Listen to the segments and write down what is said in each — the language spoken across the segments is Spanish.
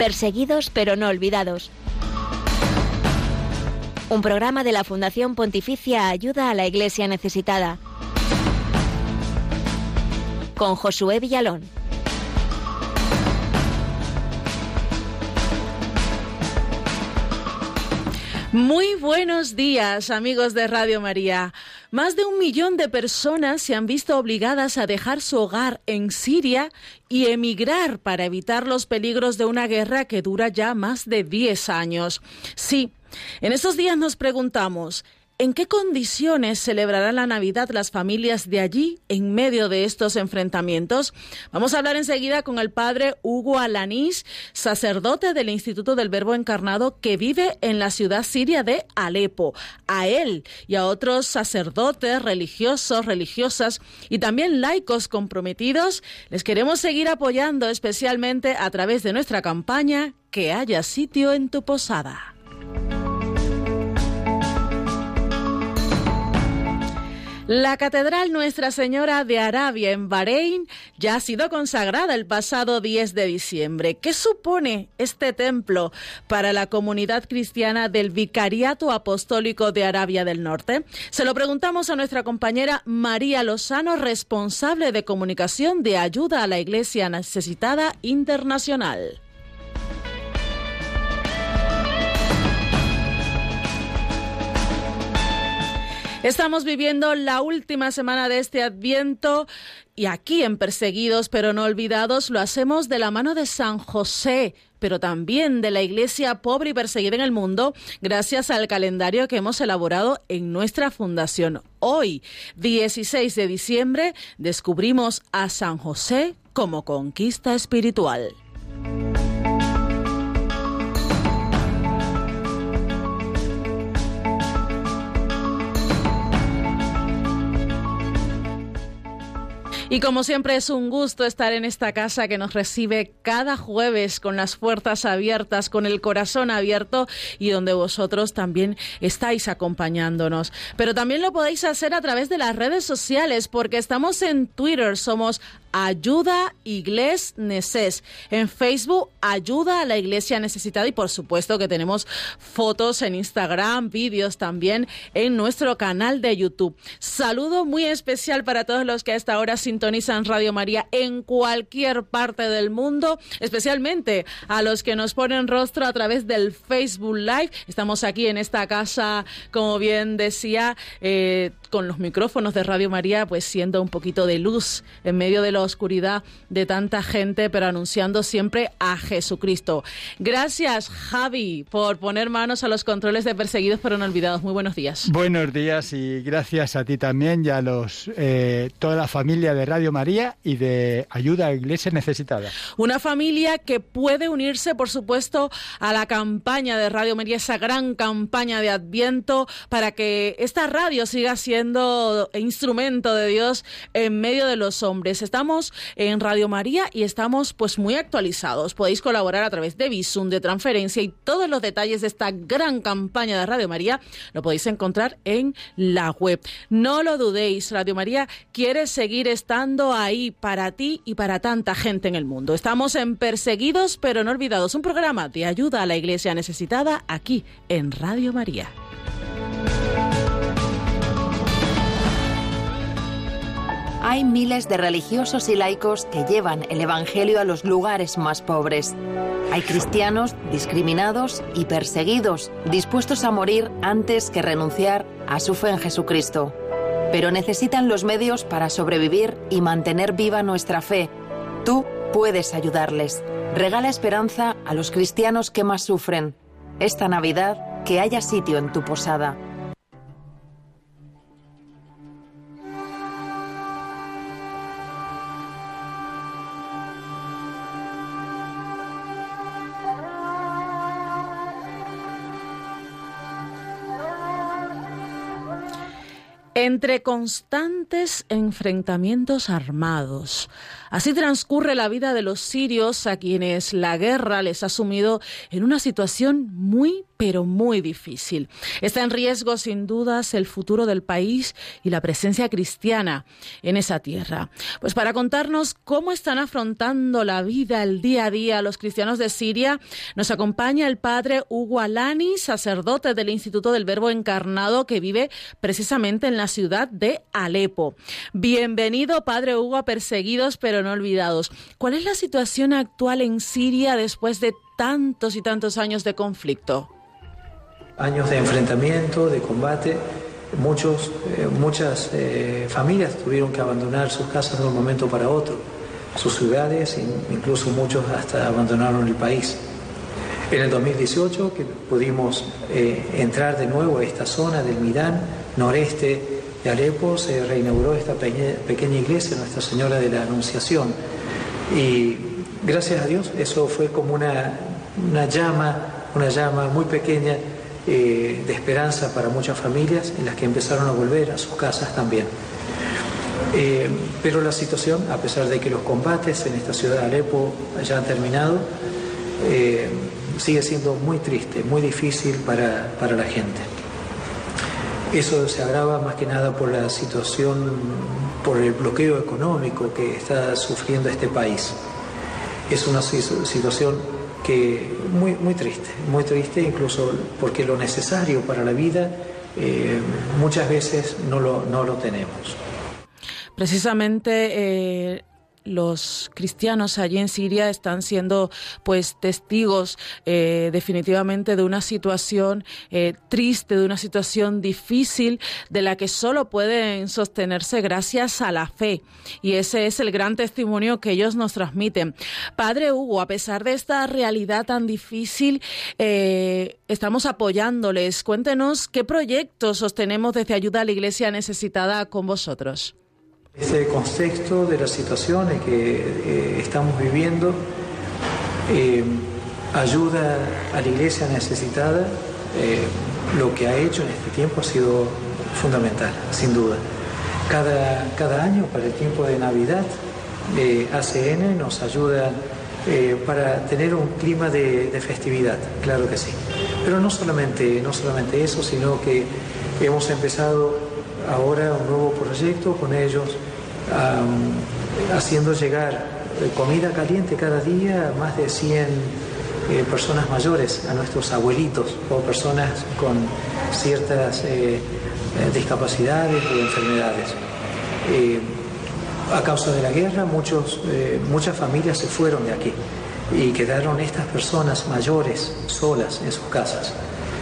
Perseguidos pero no olvidados. Un programa de la Fundación Pontificia Ayuda a la Iglesia Necesitada. Con Josué Villalón. Muy buenos días, amigos de Radio María. Más de un millón de personas se han visto obligadas a dejar su hogar en Siria y emigrar para evitar los peligros de una guerra que dura ya más de 10 años. Sí, en estos días nos preguntamos, ¿En qué condiciones celebrarán la Navidad las familias de allí en medio de estos enfrentamientos? Vamos a hablar enseguida con el padre Hugo Alanís, sacerdote del Instituto del Verbo Encarnado que vive en la ciudad siria de Alepo. A él y a otros sacerdotes, religiosos, religiosas y también laicos comprometidos les queremos seguir apoyando especialmente a través de nuestra campaña Que haya sitio en tu posada. La Catedral Nuestra Señora de Arabia en Bahrein ya ha sido consagrada el pasado 10 de diciembre. ¿Qué supone este templo para la comunidad cristiana del Vicariato Apostólico de Arabia del Norte? Se lo preguntamos a nuestra compañera María Lozano, responsable de comunicación de ayuda a la Iglesia Necesitada Internacional. Estamos viviendo la última semana de este Adviento y aquí en Perseguidos pero no olvidados lo hacemos de la mano de San José, pero también de la iglesia pobre y perseguida en el mundo, gracias al calendario que hemos elaborado en nuestra fundación. Hoy, 16 de diciembre, descubrimos a San José como conquista espiritual. Y como siempre es un gusto estar en esta casa que nos recibe cada jueves con las puertas abiertas, con el corazón abierto y donde vosotros también estáis acompañándonos. Pero también lo podéis hacer a través de las redes sociales porque estamos en Twitter, somos Ayuda Igles Neces. En Facebook, Ayuda a la Iglesia Necesitada y por supuesto que tenemos fotos en Instagram, vídeos también en nuestro canal de YouTube. Saludo muy especial para todos los que a esta hora sintonizan Radio María en cualquier parte del mundo, especialmente a los que nos ponen rostro a través del Facebook Live. Estamos aquí en esta casa, como bien decía, eh, con los micrófonos de Radio María, pues siendo un poquito de luz en medio de la oscuridad de tanta gente, pero anunciando siempre a Jesucristo. Gracias, Javi, por poner manos a los controles de perseguidos pero no olvidados. Muy buenos días. Buenos días y gracias a ti también y a los, eh, toda la familia de Radio María y de Ayuda a Iglesia Necesitada. Una familia que puede unirse, por supuesto, a la campaña de Radio María, esa gran campaña de Adviento, para que esta radio siga siendo instrumento de Dios en medio de los hombres. Estamos en Radio María y estamos pues muy actualizados. Podéis colaborar a través de Visum, de transferencia y todos los detalles de esta gran campaña de Radio María lo podéis encontrar en la web. No lo dudéis, Radio María quiere seguir estando ahí para ti y para tanta gente en el mundo. Estamos en Perseguidos pero no olvidados, un programa de ayuda a la iglesia necesitada aquí en Radio María. Hay miles de religiosos y laicos que llevan el Evangelio a los lugares más pobres. Hay cristianos discriminados y perseguidos, dispuestos a morir antes que renunciar a su fe en Jesucristo. Pero necesitan los medios para sobrevivir y mantener viva nuestra fe. Tú puedes ayudarles. Regala esperanza a los cristianos que más sufren. Esta Navidad, que haya sitio en tu posada. Entre constantes enfrentamientos armados. Así transcurre la vida de los sirios a quienes la guerra les ha sumido en una situación muy pero muy difícil. Está en riesgo, sin dudas, el futuro del país y la presencia cristiana en esa tierra. Pues para contarnos cómo están afrontando la vida, el día a día, los cristianos de Siria, nos acompaña el padre Hugo Alani, sacerdote del Instituto del Verbo Encarnado, que vive precisamente en la ciudad de Alepo. Bienvenido, padre Hugo, a Perseguidos pero no olvidados. ¿Cuál es la situación actual en Siria después de tantos y tantos años de conflicto? Años de enfrentamiento, de combate. Muchos, eh, muchas eh, familias tuvieron que abandonar sus casas de un momento para otro, sus ciudades, incluso muchos hasta abandonaron el país. En el 2018 que pudimos eh, entrar de nuevo a esta zona del Midán, noreste de Alepo, se reinauguró esta pequeña iglesia, Nuestra Señora de la Anunciación. Y gracias a Dios eso fue como una, una llama, una llama muy pequeña eh, de esperanza para muchas familias en las que empezaron a volver a sus casas también. Eh, pero la situación, a pesar de que los combates en esta ciudad de Alepo ya han terminado, eh, sigue siendo muy triste, muy difícil para, para la gente. Eso se agrava más que nada por la situación, por el bloqueo económico que está sufriendo este país. Es una situación muy, muy triste, muy triste incluso porque lo necesario para la vida eh, muchas veces no lo, no lo tenemos. Precisamente eh, los cristianos allí en Siria están siendo pues testigos eh, definitivamente de una situación eh, triste, de una situación difícil, de la que solo pueden sostenerse gracias a la fe. Y ese es el gran testimonio que ellos nos transmiten. Padre Hugo, a pesar de esta realidad tan difícil, eh, estamos apoyándoles. Cuéntenos qué proyectos sostenemos desde Ayuda a la Iglesia Necesitada con vosotros. Este contexto de las situaciones que eh, estamos viviendo eh, ayuda a la iglesia necesitada. Eh, lo que ha hecho en este tiempo ha sido fundamental, sin duda. Cada, cada año, para el tiempo de Navidad, ACN nos ayuda para tener un clima de, de, festividad, claro que sí. Pero no solamente, no solamente eso, sino que hemos empezado ahora un nuevo proyecto con ellos, haciendo llegar eh, comida caliente cada día a más de 100 eh, personas mayores, a nuestros abuelitos o personas con ciertas eh, discapacidades o enfermedades. a causa de la guerra, muchos, muchas familias se fueron de aquí y quedaron estas personas mayores solas en sus casas.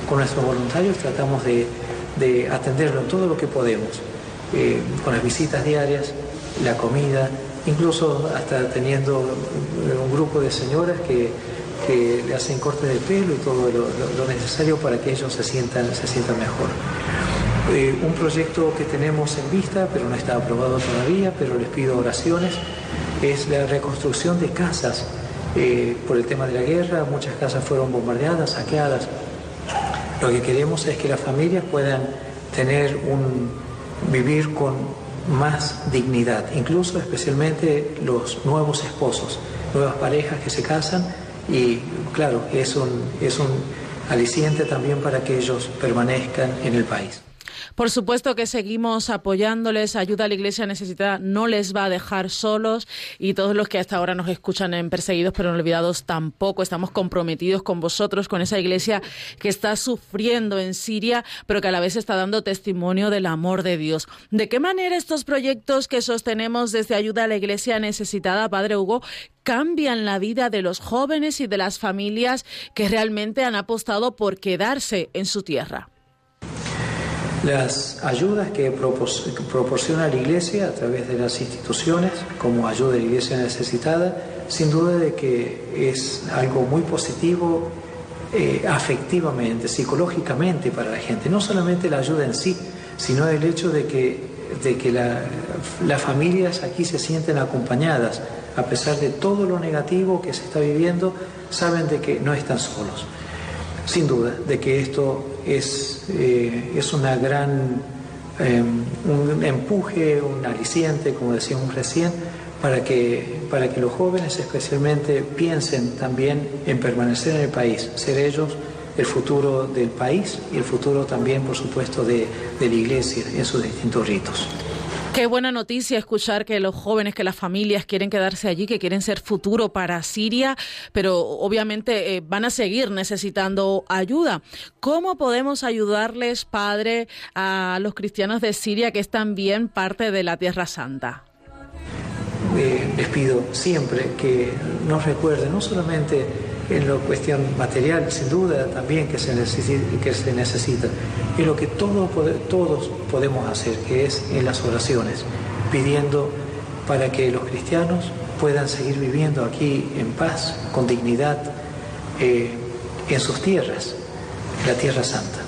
Con nuestros voluntarios tratamos de de atenderlo en todo lo que podemos, eh, con las visitas diarias, la comida, incluso hasta teniendo un grupo de señoras que, le hacen corte de pelo y todo lo, necesario para que ellos se sientan, se sientan mejor. Eh, un proyecto que tenemos en vista, pero no está aprobado todavía, pero les pido oraciones, es la reconstrucción de casas. Eh, por el tema de la guerra, muchas casas fueron bombardeadas, saqueadas, lo que queremos es que las familias puedan tener un vivir con más dignidad, incluso especialmente los nuevos esposos, nuevas parejas que se casan y claro, es un, es un aliciente también para que ellos permanezcan en el país. Por supuesto que seguimos apoyándoles, ayuda a la Iglesia necesitada no les va a dejar solos y todos los que hasta ahora nos escuchan en Perseguidos pero no olvidados tampoco estamos comprometidos con vosotros, con esa Iglesia que está sufriendo en Siria, pero que a la vez está dando testimonio del amor de Dios. ¿De qué manera estos proyectos que sostenemos desde ayuda a la Iglesia necesitada, Padre Hugo, cambian la vida de los jóvenes y de las familias que realmente han apostado por quedarse en su tierra? Las ayudas que proporciona la Iglesia a través de las instituciones, como ayuda a la Iglesia necesitada, sin duda de que es algo muy positivo eh, afectivamente, psicológicamente para la gente. No solamente la ayuda en sí, sino el hecho de que, de que las familias aquí se sienten acompañadas, a pesar de todo lo negativo que se está viviendo, saben de que no están solos sin duda de que esto es, eh, es una gran, em, un empuje, un aliciente, como decíamos recién, para que, para que los jóvenes especialmente piensen también en permanecer en el país, ser ellos el futuro del país y el futuro también, por supuesto, de, de la Iglesia en sus distintos ritos. Qué buena noticia escuchar que los jóvenes, que las familias quieren quedarse allí, que quieren ser futuro para Siria, pero obviamente eh, van a seguir necesitando ayuda. ¿Cómo podemos ayudarles, Padre, a los cristianos de Siria, que es también parte de la Tierra Santa? Eh, les pido siempre que nos recuerden, no solamente en la cuestión material, sin duda también que se necesita, que se necesita y lo que todos, todos podemos hacer, que es en las oraciones, pidiendo para que los cristianos puedan seguir viviendo aquí en paz, con dignidad, eh, en sus tierras, la Tierra Santa.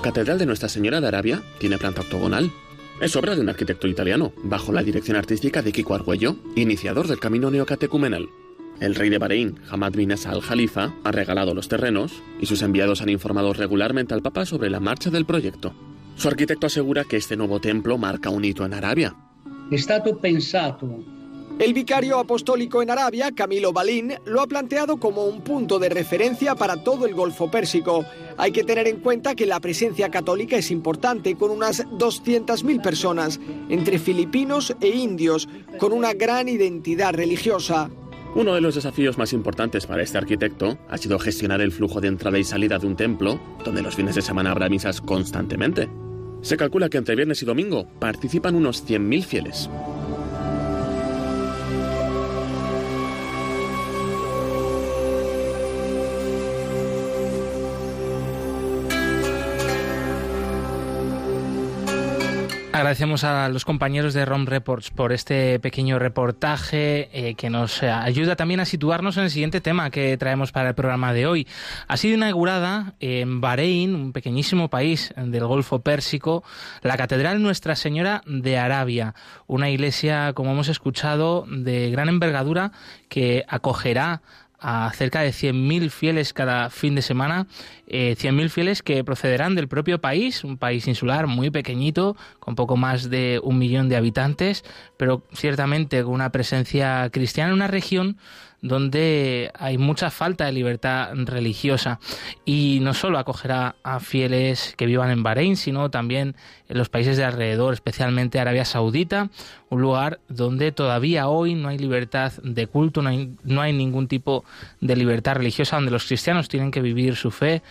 Catedral de Nuestra Señora de Arabia tiene planta octogonal. Es obra de un arquitecto italiano, bajo la dirección artística de Kiko Argüello, iniciador del camino neocatecumenal. El rey de Bahrein, Hamad bin al-Jalifa, ha regalado los terrenos y sus enviados han informado regularmente al Papa sobre la marcha del proyecto. Su arquitecto asegura que este nuevo templo marca un hito en Arabia. El vicario apostólico en Arabia, Camilo Balín, lo ha planteado como un punto de referencia para todo el Golfo Pérsico. Hay que tener en cuenta que la presencia católica es importante, con unas 200.000 personas, entre filipinos e indios, con una gran identidad religiosa. Uno de los desafíos más importantes para este arquitecto ha sido gestionar el flujo de entrada y salida de un templo, donde los fines de semana habrá misas constantemente. Se calcula que entre viernes y domingo participan unos 100.000 fieles. Agradecemos a los compañeros de ROM Reports por este pequeño reportaje eh, que nos ayuda también a situarnos en el siguiente tema que traemos para el programa de hoy. Ha sido inaugurada en Bahrein, un pequeñísimo país del Golfo Pérsico, la Catedral Nuestra Señora de Arabia, una iglesia, como hemos escuchado, de gran envergadura que acogerá a cerca de 100.000 fieles cada fin de semana, eh, 100.000 fieles que procederán del propio país, un país insular muy pequeñito, con poco más de un millón de habitantes, pero ciertamente con una presencia cristiana en una región donde hay mucha falta de libertad religiosa. Y no solo acogerá a fieles que vivan en Bahrein, sino también en los países de alrededor, especialmente Arabia Saudita, un lugar donde todavía hoy no hay libertad de culto, no hay, no hay ningún tipo de libertad religiosa, donde los cristianos tienen que vivir su fe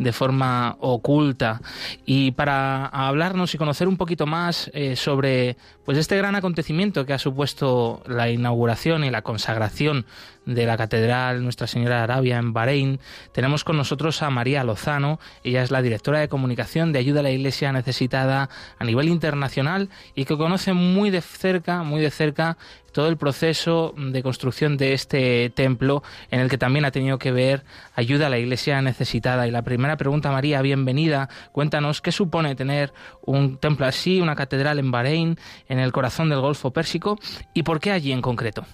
de forma oculta. Y para hablarnos y conocer un poquito más eh, sobre pues este gran acontecimiento que ha supuesto la inauguración y la consagración de la Catedral Nuestra Señora de Arabia en Bahrein, tenemos con nosotros a María Lozano. Ella es la directora de comunicación de Ayuda a la Iglesia Necesitada a nivel internacional y que conoce muy de cerca, muy de cerca todo el proceso de construcción de este templo en el que también ha tenido que ver ayuda a la iglesia necesitada. Y la primera pregunta, María, bienvenida. Cuéntanos qué supone tener un templo así, una catedral en Bahrein, en el corazón del Golfo Pérsico, y por qué allí en concreto.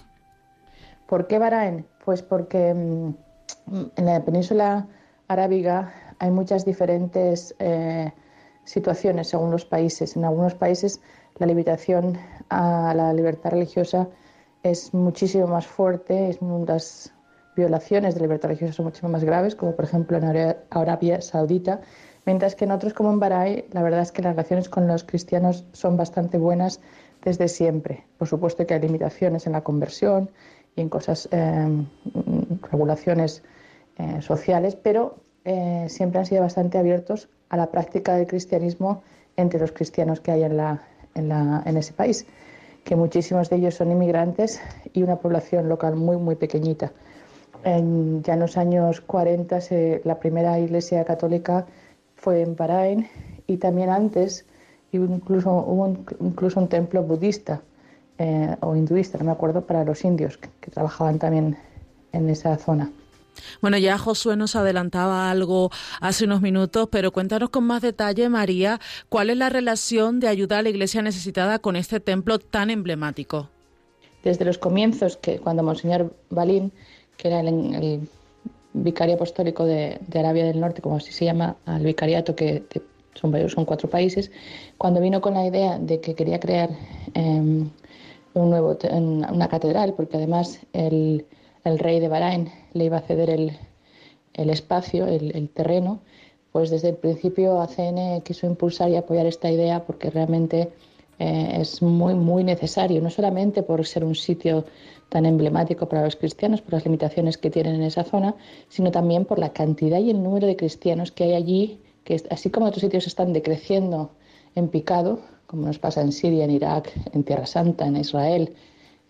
¿Por qué Bahrein? Pues porque mm, en la península arábiga hay muchas diferentes eh, situaciones según los países. En algunos países la limitación a la libertad religiosa es muchísimo más fuerte, es, las violaciones de libertad religiosa son muchísimo más graves, como por ejemplo en Arabia Saudita, mientras que en otros como en Bahrein, la verdad es que las relaciones con los cristianos son bastante buenas desde siempre. Por supuesto que hay limitaciones en la conversión y en cosas, eh, regulaciones eh, sociales, pero eh, siempre han sido bastante abiertos a la práctica del cristianismo entre los cristianos que hay en en, ese país, que muchísimos de ellos son inmigrantes y una población local muy, muy pequeñita. En, ya en los años 40 la primera iglesia católica fue en Bahrein y también antes incluso, hubo incluso un templo budista eh, o hinduista, no me acuerdo, para los indios que trabajaban también en esa zona. Bueno, ya Josué nos adelantaba algo hace unos minutos, pero cuéntanos con más detalle, María, cuál es la relación de ayuda a la iglesia necesitada con este templo tan emblemático. Desde los comienzos, que cuando Monseñor Balín, que era el, vicario apostólico de, Arabia del Norte, como así se llama, al vicariato que son, son cuatro países, cuando vino con la idea de que quería crear em, un nuevo, una catedral, porque además el el rey de Bahrein le iba a ceder el, espacio, el, terreno, pues desde el principio ACN quiso impulsar y apoyar esta idea porque realmente eh, es muy, muy necesario, no solamente por ser un sitio tan emblemático para los cristianos, por las limitaciones que tienen en esa zona, sino también por la cantidad y el número de cristianos que hay allí, que así como otros sitios están decreciendo en picado, como nos pasa en Siria, en Irak, en Tierra Santa, en Israel,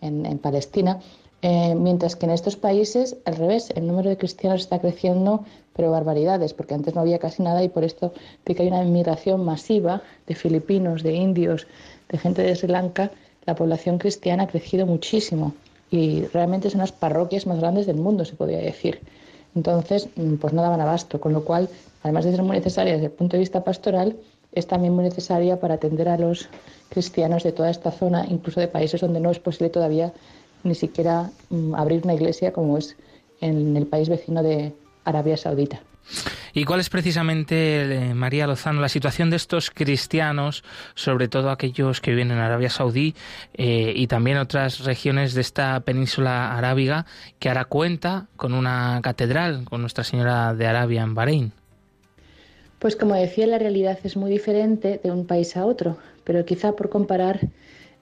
en Palestina, eh, mientras que en estos países, al revés, el número de cristianos está creciendo, pero barbaridades, porque antes no había casi nada y por esto que hay una inmigración masiva de filipinos, de indios, de gente de Sri Lanka, la población cristiana ha crecido muchísimo y realmente son las parroquias más grandes del mundo, se podría decir. Entonces, mm, pues no daban abasto, con lo cual, además de ser muy necesaria desde el punto de vista pastoral, es también muy necesaria para atender a los cristianos de toda esta zona, incluso de países donde no es posible todavía ni siquiera mm, abrir una iglesia como es en el país vecino de Arabia Saudita. ¿Y cuál es precisamente, eh, María Lozano, la situación de estos cristianos, sobre todo aquellos que viven en Arabia Saudí eh, y también otras regiones de esta península arábiga, que ahora cuenta con una catedral, con Nuestra Señora de Arabia en Bahrein? Pues como decía, la realidad es muy diferente de un país a otro, pero quizá por comparar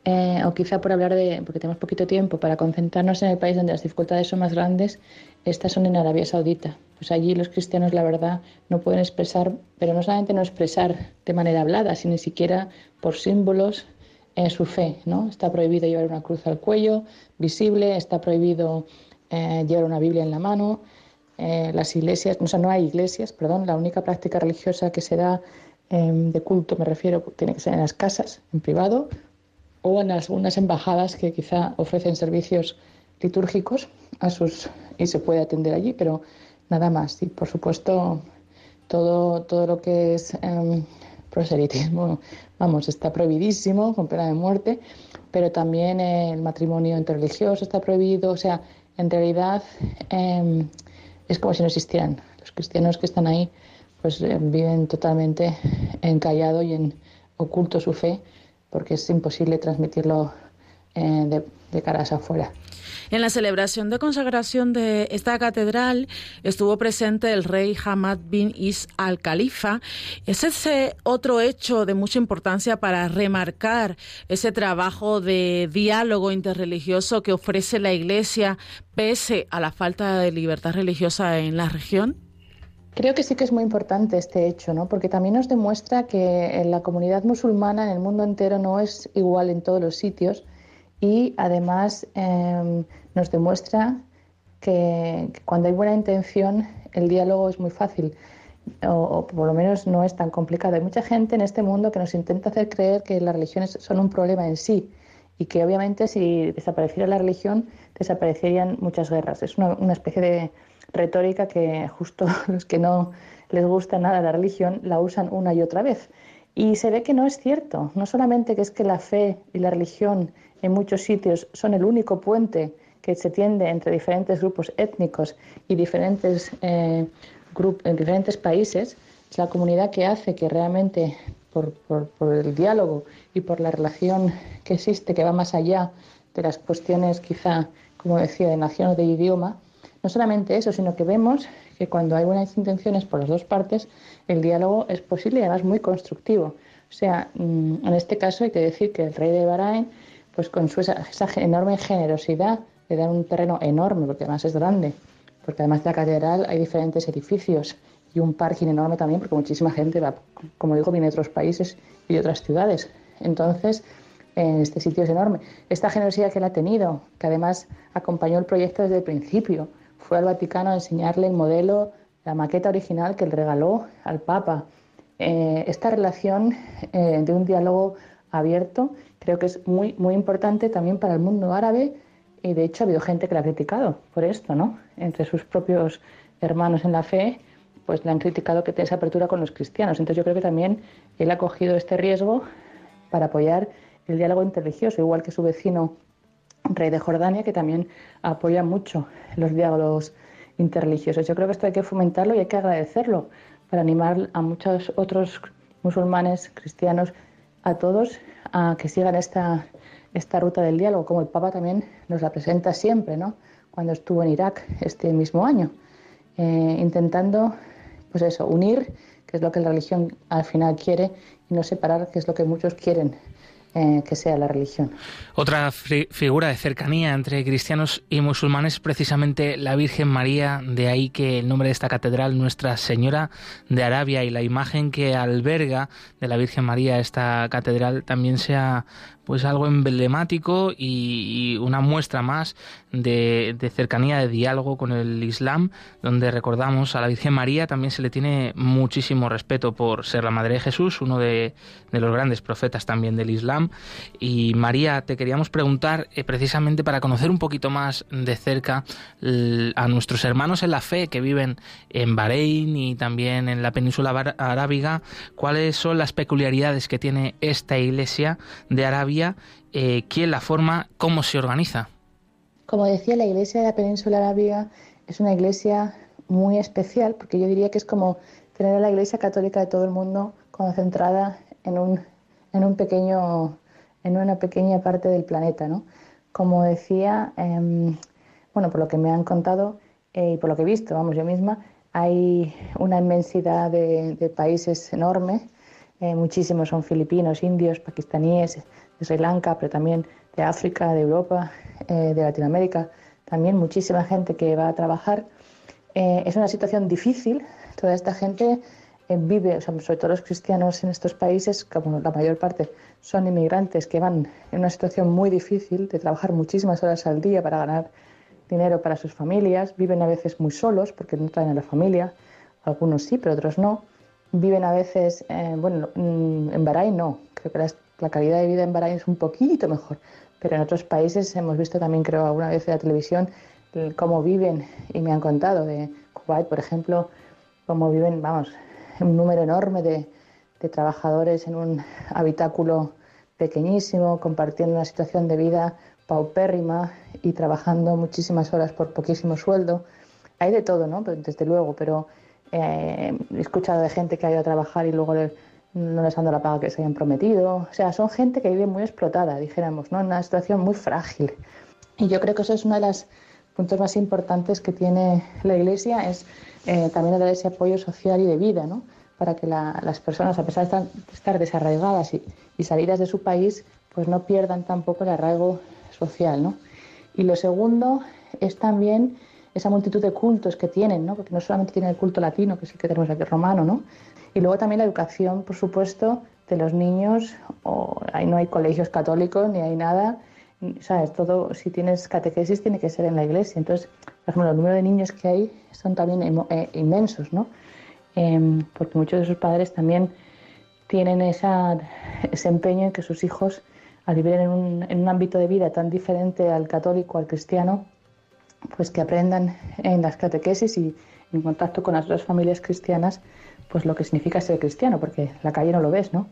eh, o quizá por hablar de, porque tenemos poquito tiempo, para concentrarnos en el país donde las dificultades son más grandes, estas son en Arabia Saudita. Pues allí los cristianos, la verdad, no pueden expresar, pero no solamente no expresar de manera hablada, sino ni siquiera por símbolos en su fe. ¿no? Está prohibido llevar una cruz al cuello, visible, está prohibido eh, llevar una Biblia en la mano. Eh, las iglesias, o sea, no hay iglesias, perdón, la única práctica religiosa que se da em, de culto, me refiero, tiene que ser en las casas, en privado, o en algunas embajadas que quizá ofrecen servicios litúrgicos a sus y se puede atender allí, pero nada más. Y por supuesto, todo, todo lo que es em, proselitismo, vamos, está prohibidísimo, con pena de muerte, pero también el matrimonio interreligioso está prohibido, o sea, en realidad em, es como si no existieran. Los cristianos que están ahí pues eh, viven totalmente encallado y en oculto su fe porque es imposible transmitirlo eh, de, de caras afuera. En la celebración de consagración de esta catedral estuvo presente el rey Hamad bin Is al Khalifa. Es ese otro hecho de mucha importancia para remarcar ese trabajo de diálogo interreligioso que ofrece la Iglesia pese a la falta de libertad religiosa en la región. Creo que sí que es muy importante este hecho, ¿no? porque también nos demuestra que la comunidad musulmana en el mundo entero no es igual en todos los sitios y además eh, nos demuestra que, cuando hay buena intención el diálogo es muy fácil o, o, por lo menos no es tan complicado. Hay mucha gente en este mundo que nos intenta hacer creer que las religiones son un problema en sí y que obviamente si desapareciera la religión desaparecerían muchas guerras. Es una, una especie de retórica que justo los que no les gusta nada la religión la usan una y otra vez. Y se ve que no es cierto. No solamente que es que la fe y la religión en muchos sitios son el único puente que se tiende entre diferentes grupos étnicos y diferentes, eh, grup en diferentes países, es la comunidad que hace que realmente por, por, por, el diálogo y por la relación que existe, que va más allá de las cuestiones quizá, como decía, de nación o de idioma, no solamente eso, sino que vemos que cuando hay buenas intenciones por las dos partes, el diálogo es posible y además muy constructivo. O sea, mm, en este caso hay que decir que el rey de Bahrain pues con su, esa, enorme generosidad de dar un terreno enorme, porque además es grande, porque además de la catedral hay diferentes edificios y un parking enorme también, porque muchísima gente va, como digo, viene de otros países y de otras ciudades. Entonces, en este sitio es enorme. Esta generosidad que él ha tenido, que además acompañó el proyecto desde el principio, fue al Vaticano a enseñarle el modelo, la maqueta original que él regaló al Papa. Eh, esta relación eh, de un diálogo abierto creo que es muy, muy importante también para el mundo árabe y de hecho ha habido gente que la ha criticado por esto, ¿no? Entre sus propios hermanos en la fe, pues le han criticado que tiene esa apertura con los cristianos. Entonces yo creo que también él ha cogido este riesgo para apoyar el diálogo interreligioso, igual que su vecino rey de Jordania, que también apoya mucho los diálogos interreligiosos. Yo creo que esto hay que fomentarlo y hay que agradecerlo para animar a muchos otros musulmanes, cristianos, a todos a que sigan esta, esta ruta del diálogo, como el Papa también nos la presenta siempre, ¿no? cuando estuvo en Irak este mismo año, eh, intentando pues eso, unir, que es lo que la religión al final quiere, y no separar, que es lo que muchos quieren eh, que sea la religión. Otra figura de cercanía entre cristianos y musulmanes es precisamente la Virgen María, de ahí que el nombre de esta catedral, Nuestra Señora de Arabia, y la imagen que alberga de la Virgen María esta catedral también sea pues algo emblemático y, una muestra más de, de, cercanía, de diálogo con el Islam, donde recordamos a la Virgen María también se le tiene muchísimo respeto por ser la Madre de Jesús, uno de, de los grandes profetas también del Islam. Y María, te queríamos preguntar eh, precisamente para conocer un poquito más de cerca a nuestros hermanos en la fe que viven en Bahrein y también en la península arábiga, cuáles son las peculiaridades que tiene esta iglesia de Arabia eh, quién la forma, cómo se organiza. Como decía, la iglesia de la península arábiga es una iglesia muy especial, porque yo diría que es como tener a la iglesia católica de todo el mundo concentrada en un, en un pequeño, en una pequeña parte del planeta, ¿no? Como decía, eh, bueno, por lo que me han contado eh, y por lo que he visto, vamos, yo misma, hay una inmensidad de, de países enorme, eh, muchísimos son filipinos, indios, pakistaníes, de Sri Lanka, pero también de África, de Europa, eh, de Latinoamérica, también muchísima gente que va a trabajar. Eh, es una situación difícil, toda esta gente eh, vive, o sobre todo los cristianos en estos países, como la mayor parte son inmigrantes que van en una situación muy difícil de trabajar muchísimas horas al día para ganar dinero para sus familias, viven a veces muy solos porque no traen a la familia, algunos sí, pero otros no. Viven a veces, bueno, en Bahrein no, creo que la, calidad de vida en Bahrein es un poquito mejor, pero en otros países hemos visto también, creo, alguna vez en la televisión cómo viven y me han contado de Kuwait, por ejemplo, cómo viven, vamos, un número enorme de, trabajadores en un habitáculo pequeñísimo, compartiendo una situación de vida paupérrima y trabajando muchísimas horas por poquísimo sueldo. Hay de todo, ¿no? Desde luego, pero eh, he escuchado de gente que ha ido a trabajar y luego no les han la paga que se habían prometido. O sea, son gente que vive muy explotada, dijéramos, ¿no? En una situación muy frágil. Y yo creo que eso es uno de los puntos más importantes que tiene la Iglesia, es eh, también dar ese apoyo social y de vida, ¿no? Para que las personas, a pesar de estar, desarraigadas y, y salidas de su país, pues no pierdan tampoco el arraigo social, ¿no? Y lo segundo es también esa multitud de cultos que tienen, ¿no? porque no solamente tienen el culto latino, que sí que tenemos aquí romano, ¿no? y luego también la educación, por supuesto, de los niños, o ahí no hay colegios católicos ni hay nada, ¿sabes? Todo, si tienes catequesis, tiene que ser en la iglesia. Entonces, por ejemplo, el número de niños que hay son también eh, inmensos, ¿no? Em, porque muchos de sus padres también tienen esa, ese empeño en que sus hijos, al vivir en un, en un ámbito de vida tan diferente al católico, al cristiano, pues que aprendan en las catequesis y en contacto con las otras familias cristianas, pues lo que significa ser cristiano, porque la calle no lo ves, ¿no?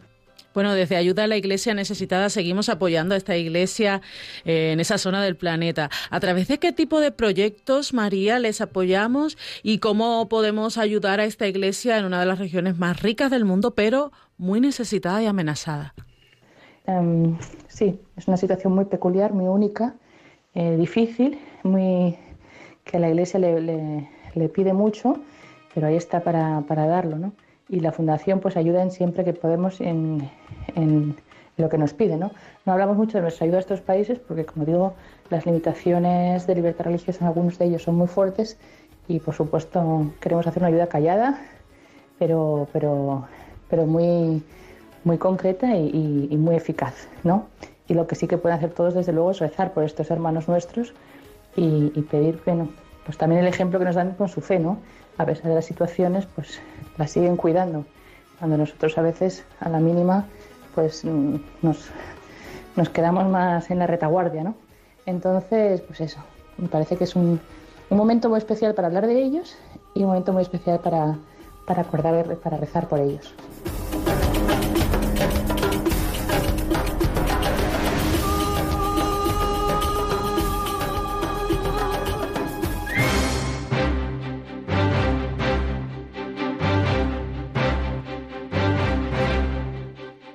Bueno, desde Ayuda a la Iglesia Necesitada seguimos apoyando a esta iglesia eh, en esa zona del planeta. ¿A través de qué tipo de proyectos, María, les apoyamos y cómo podemos ayudar a esta iglesia en una de las regiones más ricas del mundo, pero muy necesitada y amenazada? Em, sí, es una situación muy peculiar, muy única, eh, difícil, muy que la Iglesia le, le, pide mucho, pero ahí está para, para, darlo, ¿no? Y la Fundación pues ayuda en siempre que podemos en, en lo que nos pide, ¿no? No hablamos mucho de nuestra ayuda a estos países porque, como digo, las limitaciones de libertad religiosa en algunos de ellos son muy fuertes y, por supuesto, queremos hacer una ayuda callada, pero, pero, pero muy, muy concreta y, y, muy eficaz, ¿no? Y lo que sí que pueden hacer todos, desde luego, es rezar por estos hermanos nuestros y, pedir, bueno, pues también el ejemplo que nos dan con su fe, ¿no? A pesar de las situaciones, pues la siguen cuidando. Cuando nosotros a veces, a la mínima, pues mm, nos, nos quedamos más en la retaguardia, ¿no? Entonces, pues eso, me parece que es un, un momento muy especial para hablar de ellos y un momento muy especial para, para acordar, para rezar por ellos.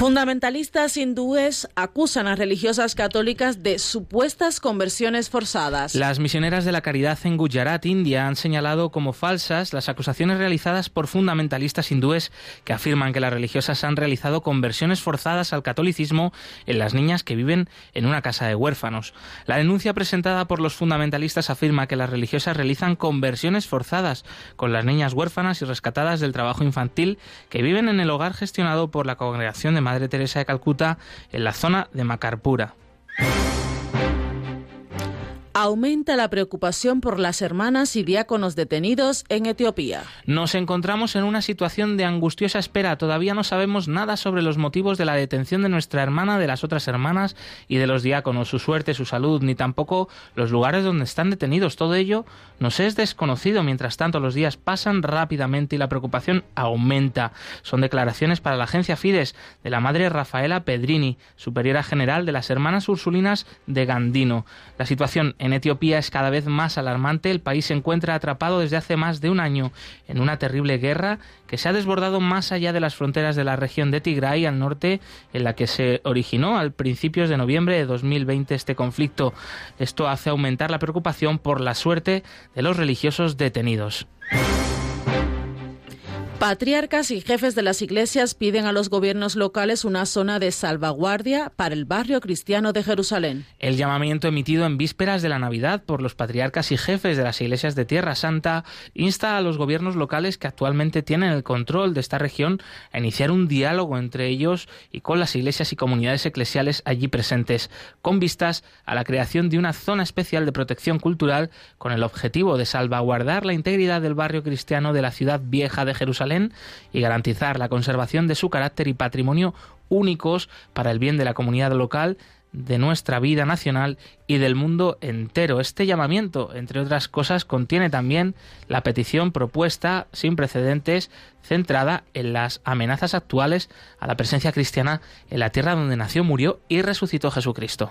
Fundamentalistas hindúes acusan a religiosas católicas de supuestas conversiones forzadas. Las misioneras de la caridad en Gujarat, India, han señalado como falsas las acusaciones realizadas por fundamentalistas hindúes que afirman que las religiosas han realizado conversiones forzadas al catolicismo en las niñas que viven en una casa de huérfanos. La denuncia presentada por los fundamentalistas afirma que las religiosas realizan conversiones forzadas con las niñas huérfanas y rescatadas del trabajo infantil que viven en el hogar gestionado por la congregación de Madre Teresa de Calcuta en la zona de Macarpura. Aumenta la preocupación por las hermanas y diáconos detenidos en Etiopía. Nos encontramos en una situación de angustiosa espera. Todavía no sabemos nada sobre los motivos de la detención de nuestra hermana, de las otras hermanas y de los diáconos, su suerte, su salud, ni tampoco los lugares donde están detenidos. Todo ello nos es desconocido. Mientras tanto, los días pasan rápidamente y la preocupación aumenta. Son declaraciones para la agencia Fides de la madre Rafaela Pedrini, superiora general de las hermanas ursulinas de Gandino. La situación en Etiopía es cada vez más alarmante. El país se encuentra atrapado desde hace más de un año en una terrible guerra que se ha desbordado más allá de las fronteras de la región de Tigray al norte, en la que se originó al principios de noviembre de 2020 este conflicto. Esto hace aumentar la preocupación por la suerte de los religiosos detenidos. Patriarcas y jefes de las iglesias piden a los gobiernos locales una zona de salvaguardia para el barrio cristiano de Jerusalén. El llamamiento emitido en vísperas de la Navidad por los patriarcas y jefes de las iglesias de Tierra Santa insta a los gobiernos locales que actualmente tienen el control de esta región a iniciar un diálogo entre ellos y con las iglesias y comunidades eclesiales allí presentes, con vistas a la creación de una zona especial de protección cultural con el objetivo de salvaguardar la integridad del barrio cristiano de la ciudad vieja de Y garantizar la conservación de su carácter y patrimonio únicos para el bien de la comunidad local, de nuestra vida nacional y del mundo entero. Este llamamiento, entre otras cosas, contiene también la petición propuesta sin precedentes centrada en las amenazas actuales a la presencia cristiana en la tierra donde nació, murió y resucitó Jesucristo.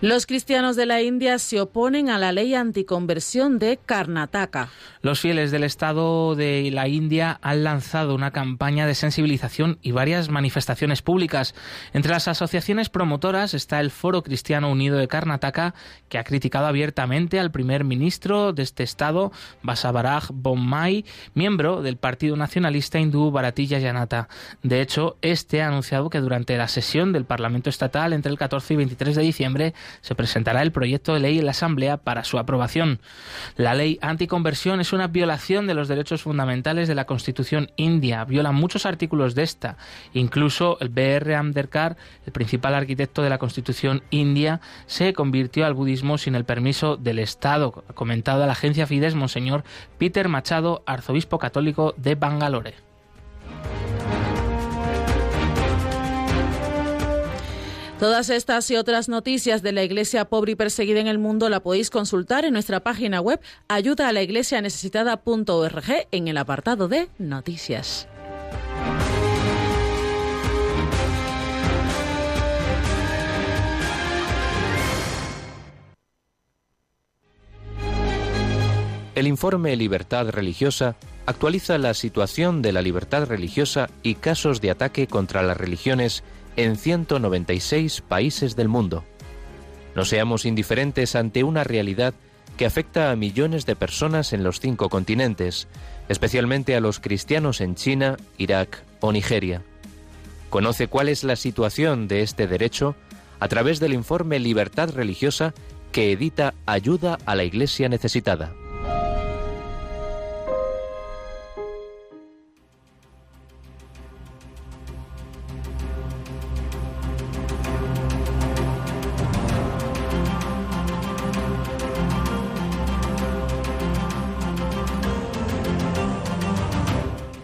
Los cristianos de la India se oponen a la ley anticonversión de Karnataka. Los fieles del Estado de la India han lanzado una campaña de sensibilización y varias manifestaciones públicas. Entre las asociaciones promotoras está el Foro Cristiano Unido de Karnataka, que ha criticado abiertamente al primer ministro de este Estado, Basavaraj Bommai, miembro del Partido Nacionalista Hindú Bharatiya Janata. De hecho, este ha anunciado que durante la sesión del Parlamento Estatal entre el 14 y 23 de diciembre se presentará el proyecto de ley en la Asamblea para su aprobación. La ley anticonversión es una violación de los derechos fundamentales de la Constitución india, viola muchos artículos de esta. Incluso el B.R. Ambedkar, el principal arquitecto de la Constitución india, se convirtió al budismo sin el permiso del Estado, comentado a la agencia Fides Monseñor Peter Machado, arzobispo católico de Bangalore. Todas estas y otras noticias de la Iglesia pobre y perseguida en el mundo la podéis consultar en nuestra página web ayuda a la iglesia necesitada.org en el apartado de noticias. El informe Libertad Religiosa actualiza la situación de la libertad religiosa y casos de ataque contra las religiones en 196 países del mundo. No seamos indiferentes ante una realidad que afecta a millones de personas en los cinco continentes, especialmente a los cristianos en China, Irak o Nigeria. Conoce cuál es la situación de este derecho a través del informe Libertad Religiosa que edita Ayuda a la Iglesia Necesitada.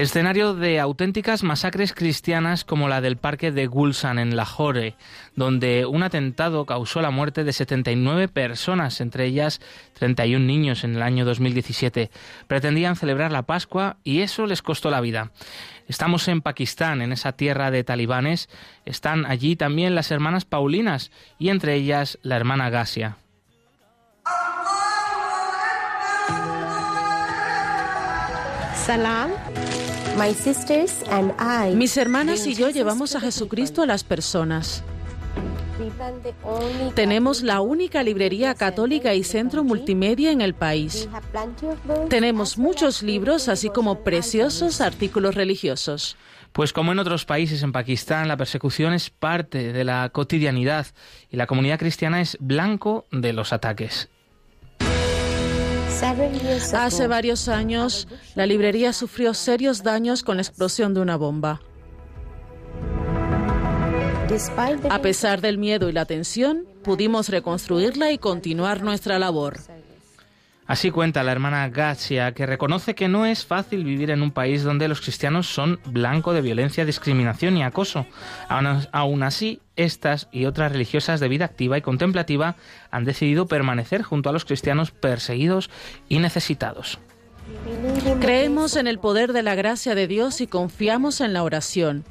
Escenario de auténticas masacres cristianas como la del parque de Gulsan en Lahore, donde un atentado causó la muerte de 79 personas, entre ellas 31 niños en el año 2017. Pretendían celebrar la Pascua y eso les costó la vida. Estamos en Pakistán, en esa tierra de talibanes. Están allí también las hermanas Paulinas y entre ellas la hermana Gasia. Salam. Mis hermanas y yo llevamos a Jesucristo a las personas. Tenemos la única librería católica y centro multimedia en el país. Tenemos muchos libros, así como preciosos artículos religiosos. Pues como en otros países, en Pakistán, la persecución es parte de la cotidianidad y la comunidad cristiana es blanco de los ataques. Hace varios años, la librería sufrió serios daños con la explosión de una bomba. A pesar del miedo y la tensión, pudimos reconstruirla y continuar nuestra labor. Así cuenta la hermana Gacia, que reconoce que no es fácil vivir en un país donde los cristianos son blanco de violencia, discriminación y acoso. Aún así, estas y otras religiosas de vida activa y contemplativa han decidido permanecer junto a los cristianos perseguidos y necesitados. Creemos en el poder de la gracia de Dios y confiamos en la oración.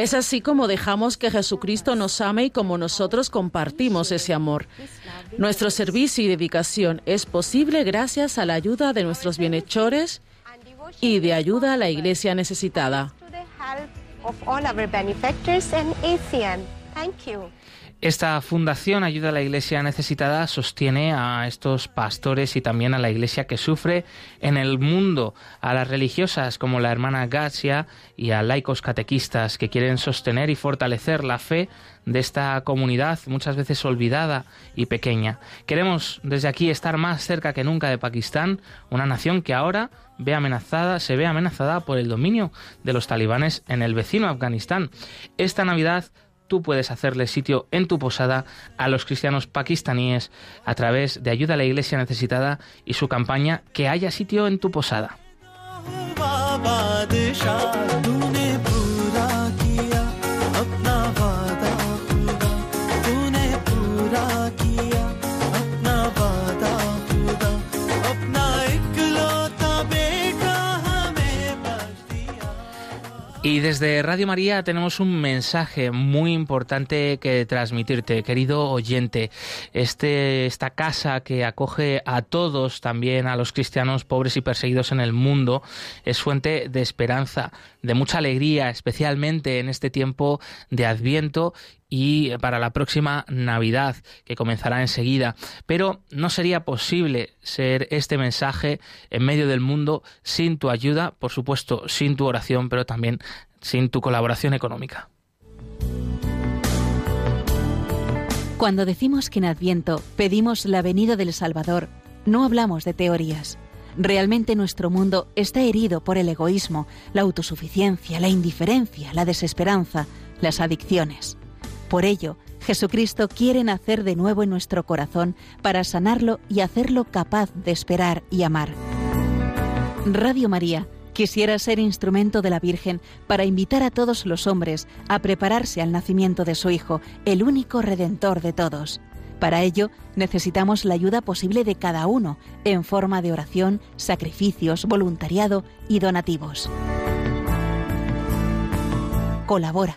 Es así como dejamos que Jesucristo nos ame y como nosotros compartimos ese amor. Nuestro servicio y dedicación es posible gracias a la ayuda de nuestros bienhechores y de ayuda a la iglesia necesitada. Esta fundación Ayuda a la Iglesia Necesitada sostiene a estos pastores y también a la Iglesia que sufre en el mundo, a las religiosas como la hermana Gacia y a laicos catequistas que quieren sostener y fortalecer la fe de esta comunidad muchas veces olvidada y pequeña. Queremos desde aquí estar más cerca que nunca de Pakistán, una nación que ahora ve amenazada, se ve amenazada por el dominio de los talibanes en el vecino Afganistán. Esta Navidad tú puedes hacerle sitio en tu posada a los cristianos pakistaníes a través de Ayuda a la Iglesia Necesitada y su campaña Que haya sitio en tu posada. Y desde Radio María tenemos un mensaje muy importante que transmitirte, querido oyente. Este, esta casa que acoge a todos, también a los cristianos pobres y perseguidos en el mundo, es fuente de esperanza, de mucha alegría, especialmente en este tiempo de Adviento y para la próxima Navidad, que comenzará enseguida. Pero no sería posible ser este mensaje en medio del mundo sin tu ayuda, por supuesto, sin tu oración, pero también sin tu colaboración económica. Cuando decimos que en Adviento pedimos la venida del Salvador, no hablamos de teorías. Realmente nuestro mundo está herido por el egoísmo, la autosuficiencia, la indiferencia, la desesperanza, las adicciones. Por ello, Jesucristo quiere nacer de nuevo en nuestro corazón para sanarlo y hacerlo capaz de esperar y amar. Radio María quisiera ser instrumento de la Virgen para invitar a todos los hombres a prepararse al nacimiento de su Hijo, el único Redentor de todos. Para ello, necesitamos la ayuda posible de cada uno, en forma de oración, sacrificios, voluntariado y donativos. Colabora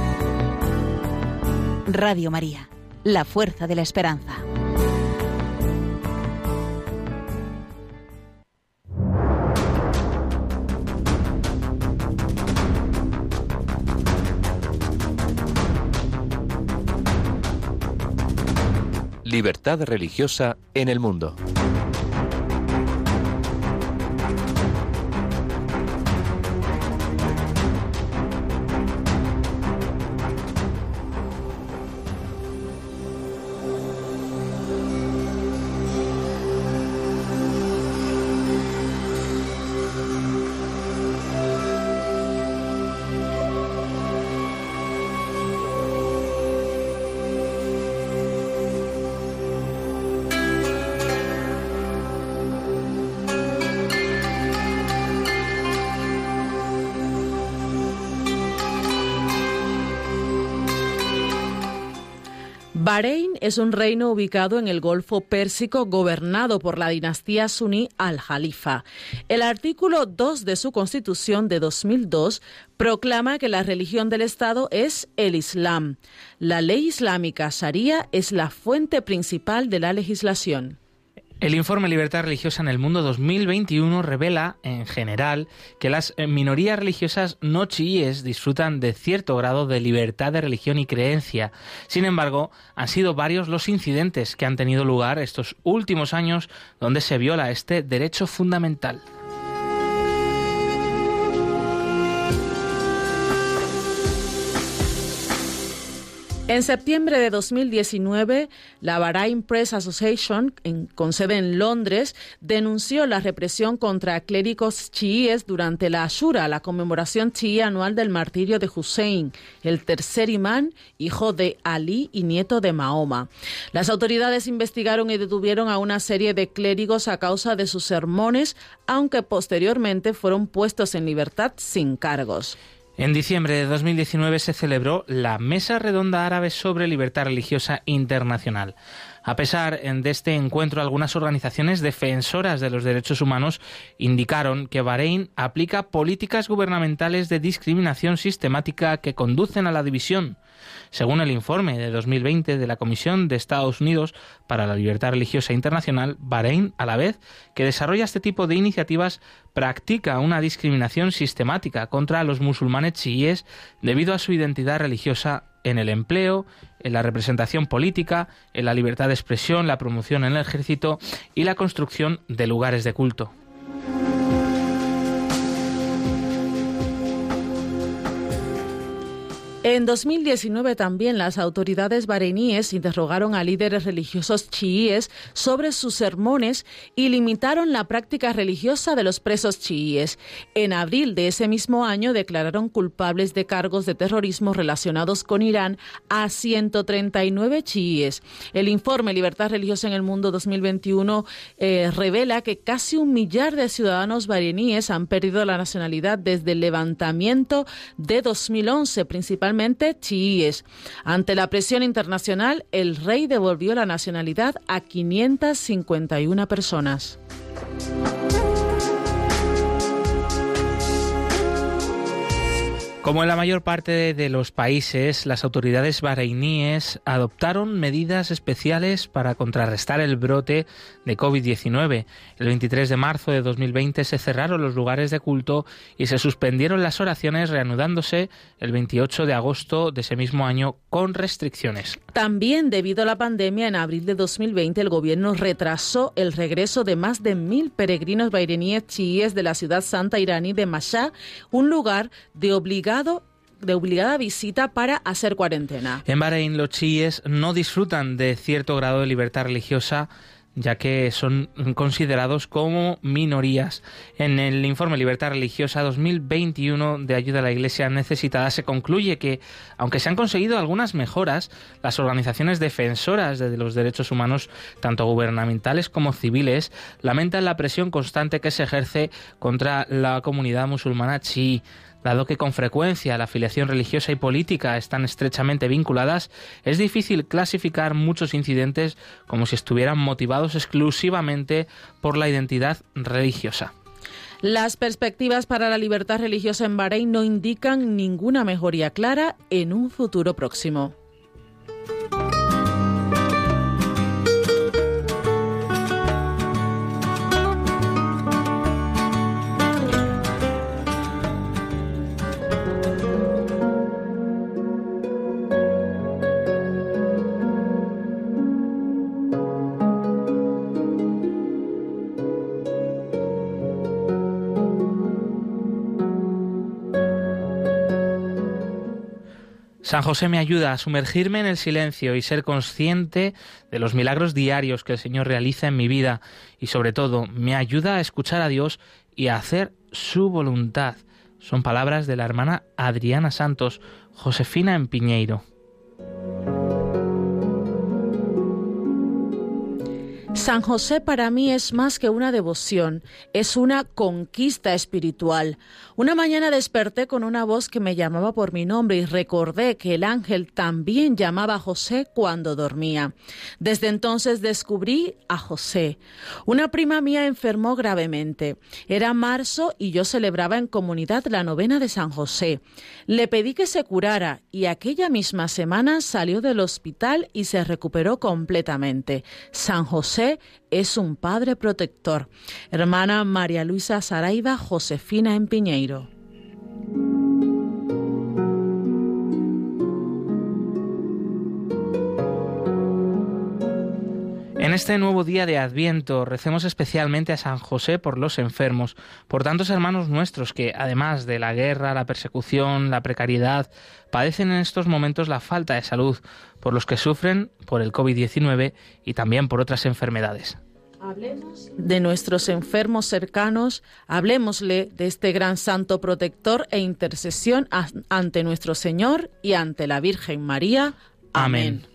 Radio María, la fuerza de la esperanza. Libertad religiosa en el mundo. Es un reino ubicado en el Golfo Pérsico gobernado por la dinastía suní al-Jalifa. El artículo 2 de su constitución de 2002 proclama que la religión del Estado es el Islam. La ley islámica Sharia es la fuente principal de la legislación. El informe Libertad Religiosa en el Mundo 2021 revela, en general, que las eh, minorías religiosas no chiíes disfrutan de cierto grado de libertad de religión y creencia. Sin embargo, han sido varios los incidentes que han tenido lugar estos últimos años donde se viola este derecho fundamental. En septiembre de 2019, la Bahrain Press Association, con sede en Londres, denunció la represión contra clérigos chiíes durante la Ashura, la conmemoración chií anual del martirio de Hussein, el tercer imán, hijo de Ali y nieto de Mahoma. Las autoridades investigaron y detuvieron a una serie de clérigos a causa de sus sermones, aunque posteriormente fueron puestos en libertad sin cargos. En diciembre de 2019 se celebró la Mesa Redonda Árabe sobre Libertad Religiosa Internacional. A pesar de este encuentro, algunas organizaciones defensoras de los derechos humanos indicaron que Bahrein aplica políticas gubernamentales de discriminación sistemática que conducen a la división. Según el informe de 2020 de la Comisión de Estados Unidos para la Libertad Religiosa Internacional, Bahrein, a la vez que desarrolla este tipo de iniciativas, practica una discriminación sistemática contra los musulmanes chiíes debido a su identidad religiosa en el empleo, en la representación política, en la libertad de expresión, la promoción en el ejército y la construcción de lugares de culto. En 2019 también las autoridades bareníes interrogaron a líderes religiosos chiíes sobre sus sermones y limitaron la práctica religiosa de los presos chiíes. En abril de ese mismo año declararon culpables de cargos de terrorismo relacionados con Irán a 139 chiíes. El informe Libertad Religiosa en el Mundo 2021 eh, revela que casi un millar de ciudadanos bareníes han perdido la nacionalidad desde el levantamiento de 2011, principalmente chiíes. Ante la presión internacional, el rey devolvió la nacionalidad a 551 personas. Como en la mayor parte de los países, las autoridades bahreiníes adoptaron medidas especiales para contrarrestar el brote de COVID-19. El 23 de marzo de 2020 se cerraron los lugares de culto y se suspendieron las oraciones, reanudándose el 28 de agosto de ese mismo año con restricciones. También debido a la pandemia, en abril de 2020 el gobierno retrasó el regreso de más de mil peregrinos bahreiníes chiíes de la ciudad santa iraní de Mashhad, un lugar de obligación de obligada visita para hacer cuarentena. En Bahrein los chiíes no disfrutan de cierto grado de libertad religiosa ya que son considerados como minorías. En el informe Libertad Religiosa 2021 de ayuda a la Iglesia necesitada se concluye que, aunque se han conseguido algunas mejoras, las organizaciones defensoras de los derechos humanos, tanto gubernamentales como civiles, lamentan la presión constante que se ejerce contra la comunidad musulmana chií. Dado que con frecuencia la afiliación religiosa y política están estrechamente vinculadas, es difícil clasificar muchos incidentes como si estuvieran motivados exclusivamente por la identidad religiosa. Las perspectivas para la libertad religiosa en Bahrein no indican ninguna mejoría clara en un futuro próximo. San José me ayuda a sumergirme en el silencio y ser consciente de los milagros diarios que el Señor realiza en mi vida y sobre todo me ayuda a escuchar a Dios y a hacer su voluntad. Son palabras de la hermana Adriana Santos, Josefina en San José para mí es más que una devoción, es una conquista espiritual. Una mañana desperté con una voz que me llamaba por mi nombre y recordé que el ángel también llamaba a José cuando dormía. Desde entonces descubrí a José. Una prima mía enfermó gravemente. Era marzo y yo celebraba en comunidad la novena de San José. Le pedí que se curara y aquella misma semana salió del hospital y se recuperó completamente. San José Es un padre protector. Hermana María Luisa Saraiva, Josefina en Piñeiro. En este nuevo día de Adviento recemos especialmente a San José por los enfermos, por tantos hermanos nuestros que, además de la guerra, la persecución, la precariedad, padecen en estos momentos la falta de salud, por los que sufren por el COVID-19 y también por otras enfermedades. Hablemos de nuestros enfermos cercanos, hablemosle de este gran santo protector e intercesión ante nuestro Señor y ante la Virgen María. Amén.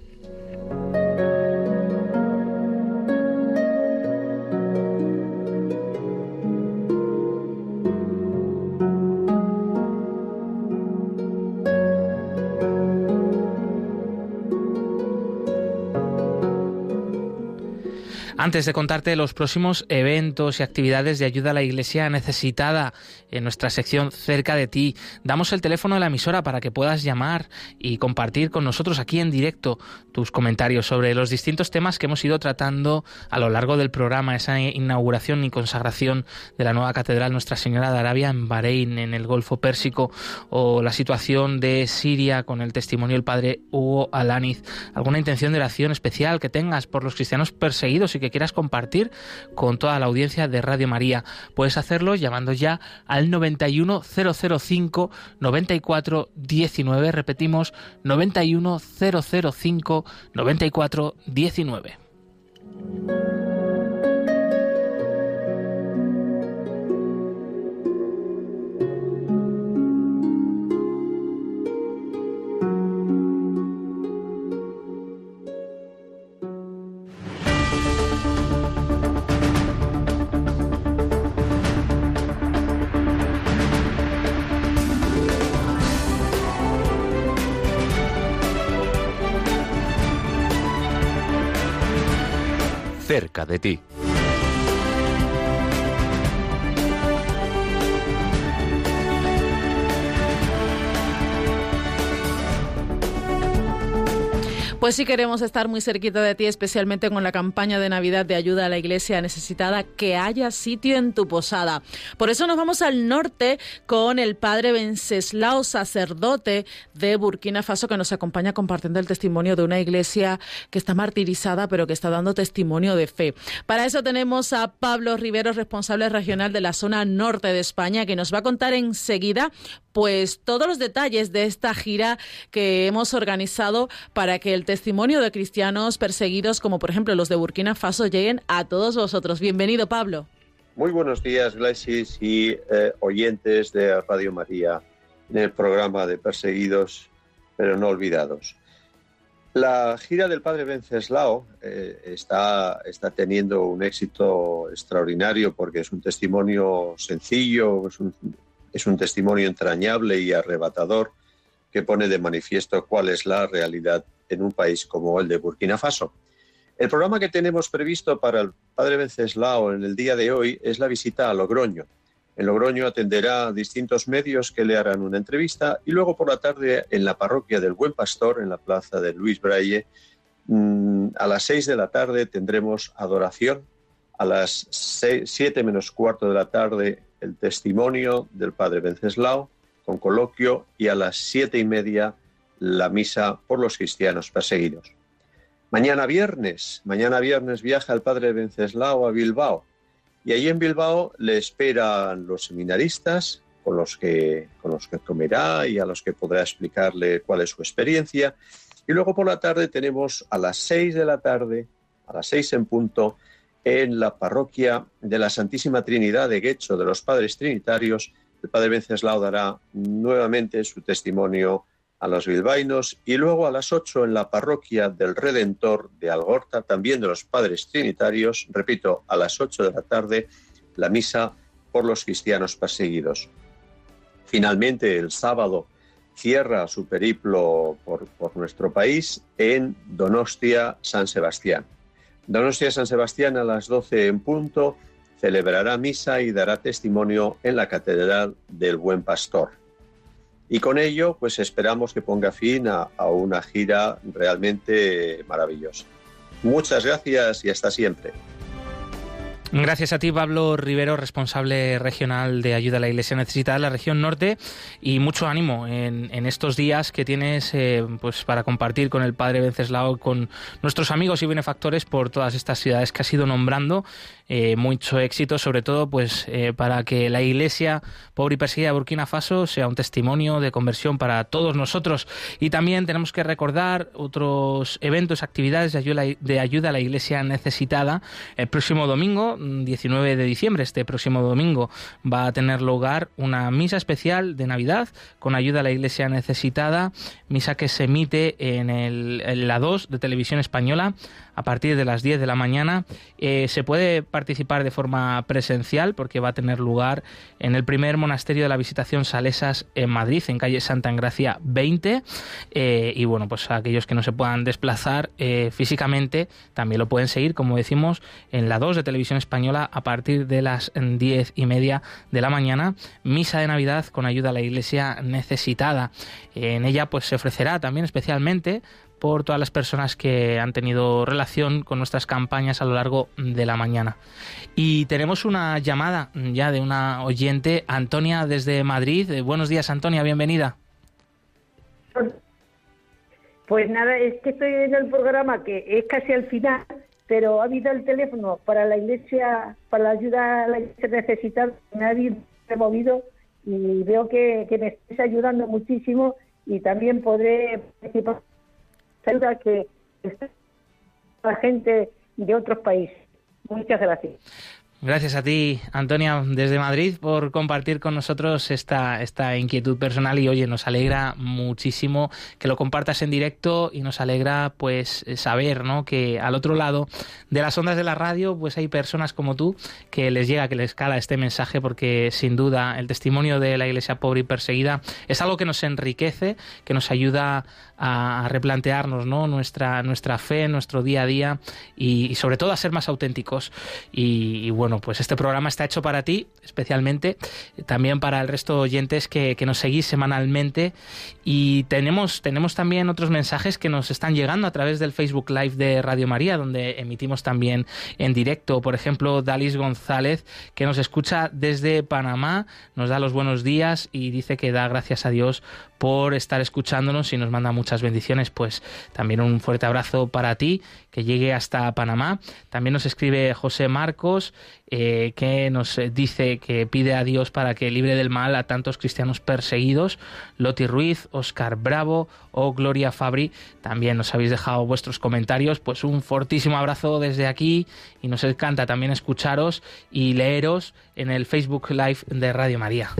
Antes de contarte los próximos eventos y actividades de ayuda a la Iglesia necesitada en nuestra sección Cerca de ti, damos el teléfono de la emisora para que puedas llamar y compartir con nosotros aquí en directo tus comentarios sobre los distintos temas que hemos ido tratando a lo largo del programa, esa inauguración y consagración de la nueva catedral Nuestra Señora de Arabia en Bahrein, en el Golfo Pérsico, o la situación de Siria con el testimonio del padre Hugo Alaniz. ¿Alguna intención de oración especial que tengas por los cristianos perseguidos y que quieras compartir con toda la audiencia de Radio María. Puedes hacerlo llamando ya al 91005 94 19. Repetimos 91005 94 cerca de ti. Pues sí queremos estar muy cerquita de ti, especialmente con la campaña de Navidad de ayuda a la iglesia necesitada, que haya sitio en tu posada. Por eso nos vamos al norte con el padre Venceslao, sacerdote de Burkina Faso, que nos acompaña compartiendo el testimonio de una iglesia que está martirizada, pero que está dando testimonio de fe. Para eso tenemos a Pablo Rivero, responsable regional de la zona norte de España, que nos va a contar enseguida pues todos los detalles de esta gira que hemos organizado para que el testimonio de cristianos perseguidos, como por ejemplo los de Burkina Faso, lleguen a todos vosotros. Bienvenido, Pablo. Muy buenos días, Glesis y eh, oyentes de Radio María en el programa de Perseguidos pero no olvidados. La gira del padre Venceslao eh, está, está teniendo un éxito extraordinario porque es un testimonio sencillo, es un, es un testimonio entrañable y arrebatador que pone de manifiesto cuál es la realidad en un país como el de Burkina Faso. El programa que tenemos previsto para el padre Venceslao en el día de hoy es la visita a Logroño. En Logroño atenderá a distintos medios que le harán una entrevista y luego por la tarde en la parroquia del Buen Pastor, en la plaza de Luis Braille, mm, a las seis de la tarde tendremos adoración. A las siete menos cuarto de la tarde el testimonio del padre Venceslao con coloquio y a las siete y media la misa por los cristianos perseguidos. Mañana viernes, mañana viernes viaja el padre Venceslao a Bilbao y allí en Bilbao le esperan los seminaristas con los que con los que comerá y a los que podrá explicarle cuál es su experiencia y luego por la tarde tenemos a las seis de la tarde, a las seis en punto, en la parroquia de la Santísima Trinidad de Guecho de los Padres Trinitarios, el Padre Venceslao dará nuevamente su testimonio a los bilbainos y luego a las ocho en la parroquia del Redentor de Algorta, también de los Padres Trinitarios, repito, a las ocho de la tarde, la misa por los cristianos perseguidos. Finalmente, el sábado cierra su periplo por nuestro país en Donostia, San Sebastián. Donostia San Sebastián a las 12 en punto celebrará misa y dará testimonio en la Catedral del Buen Pastor. Y con ello, pues esperamos que ponga fin a, una gira realmente maravillosa. Muchas gracias y hasta siempre. Gracias a ti, Pablo Rivero, responsable regional de ayuda a la Iglesia necesitada en la región norte, y mucho ánimo en, estos días que tienes eh, pues para compartir con el Padre Venceslao, con nuestros amigos y benefactores por todas estas ciudades que has ido nombrando eh, mucho éxito, sobre todo pues eh, para que la Iglesia pobre y perseguida de Burkina Faso sea un testimonio de conversión para todos nosotros. Y también tenemos que recordar otros eventos, actividades de ayuda, de ayuda a la Iglesia necesitada. El próximo domingo, 19 de diciembre, este próximo domingo, va a tener lugar una misa especial de Navidad con ayuda a la Iglesia necesitada, misa que se emite en, el, en la 2 de Televisión Española a partir de las 10 de la mañana. Eh, se puede participar de forma presencial porque va a tener lugar en el primer monasterio de la Visitación Salesas en Madrid, en calle Santa Engracia 20. Eh, y bueno, pues aquellos que no se puedan desplazar eh, físicamente también lo pueden seguir, como decimos, en la 2 de Televisión Española a partir de las 10 y media de la mañana. Misa de Navidad con ayuda a la Iglesia necesitada. En ella pues se ofrecerá también especialmente por todas las personas que han tenido relación con nuestras campañas a lo largo de la mañana. Y tenemos una llamada ya de una oyente, Antonia desde Madrid. Eh, buenos días, Antonia, bienvenida. Pues nada, es que estoy en el programa que es casi al final, pero ha habido el teléfono para la iglesia, para la ayuda a la iglesia necesitada, me ha removido y veo que, me estáis ayudando muchísimo y también podré participar que la gente de otros países. Muchas gracias. Gracias a ti, Antonia, desde Madrid, por compartir con nosotros esta, esta inquietud personal y oye, nos alegra muchísimo que lo compartas en directo y nos alegra pues saber, ¿no? Que al otro lado de las ondas de la radio, pues hay personas como tú que les llega, que les cala este mensaje porque sin duda el testimonio de la iglesia pobre y perseguida es algo que nos enriquece, que nos ayuda a replantearnos, ¿no? Nuestra, nuestra fe, nuestro día a día y, sobre todo a ser más auténticos y, bueno, pues este programa está hecho para ti, especialmente, también para el resto de oyentes que, nos seguís semanalmente. Y tenemos, tenemos también otros mensajes que nos están llegando a través del Facebook Live de Radio María, donde emitimos también en directo. Por ejemplo, Dalis González, que nos escucha desde Panamá, nos da los buenos días y dice que da gracias a Dios por estar escuchándonos y nos manda muchas bendiciones. Pues también un fuerte abrazo para ti, que llegue hasta Panamá. También nos escribe José Marcos, eh, que nos dice que pide a Dios para que libre del mal a tantos cristianos perseguidos. Loti Ruiz, Oscar Bravo o Gloria Fabri, también nos habéis dejado vuestros comentarios. Pues un fortísimo abrazo desde aquí y nos encanta también escucharos y leeros en el Facebook Live de Radio María.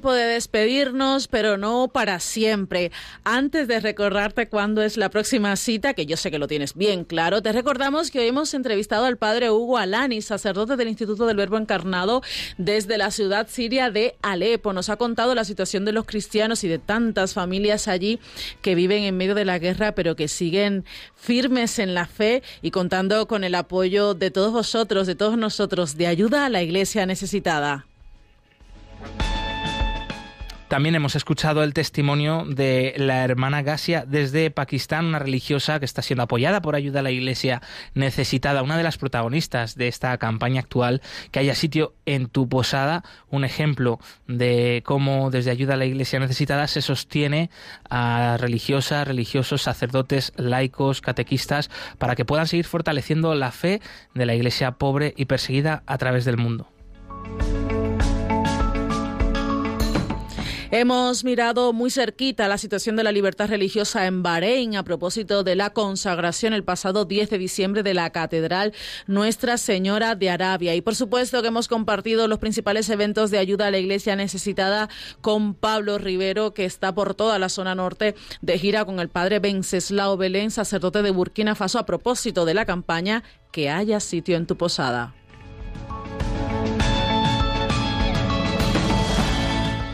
Tiempo de despedirnos, pero no para siempre. Antes de recordarte cuándo es la próxima cita, que yo sé que lo tienes bien claro, te recordamos que hoy hemos entrevistado al padre Hugo Alani, sacerdote del Instituto del Verbo Encarnado desde la ciudad siria de Alepo. Nos ha contado la situación de los cristianos y de tantas familias allí que viven en medio de la guerra, pero que siguen firmes en la fe y contando con el apoyo de todos vosotros, de todos nosotros, de ayuda a la iglesia necesitada. También hemos escuchado el testimonio de la hermana Gasia desde Pakistán, una religiosa que está siendo apoyada por ayuda a la iglesia necesitada, una de las protagonistas de esta campaña actual, que haya sitio en tu posada, un ejemplo de cómo desde ayuda a la iglesia necesitada se sostiene a religiosas, religiosos, sacerdotes, laicos, catequistas, para que puedan seguir fortaleciendo la fe de la iglesia pobre y perseguida a través del mundo. Hemos mirado muy cerquita la situación de la libertad religiosa en Bahrein a propósito de la consagración el pasado 10 de diciembre de la Catedral Nuestra Señora de Arabia. Y por supuesto que hemos compartido los principales eventos de ayuda a la iglesia necesitada con Pablo Rivero, que está por toda la zona norte de gira con el padre Benceslao Belén, sacerdote de Burkina Faso, a propósito de la campaña Que haya sitio en tu posada.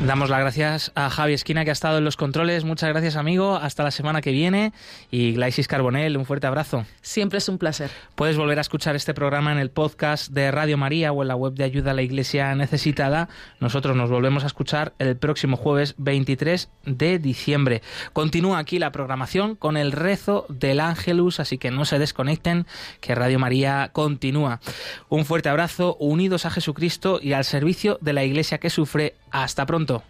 Damos las gracias a Javi Esquina que ha estado en los controles. Muchas gracias, amigo. Hasta la semana que viene. Y Glaisis Carbonell, un fuerte abrazo. Siempre es un placer. Puedes volver a escuchar este programa en el podcast de Radio María o en la web de Ayuda a la Iglesia Necesitada. Nosotros nos volvemos a escuchar el próximo jueves 23 de diciembre. Continúa aquí la programación con el rezo del Ángelus, así que no se desconecten, que Radio María continúa. Un fuerte abrazo, unidos a Jesucristo y al servicio de la Iglesia que sufre. Hasta pronto.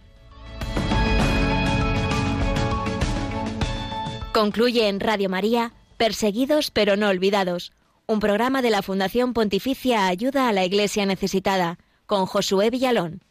Concluye en Radio María, Perseguidos pero no olvidados, un programa de la Fundación Pontificia Ayuda a la Iglesia Necesitada, con Josué Villalón.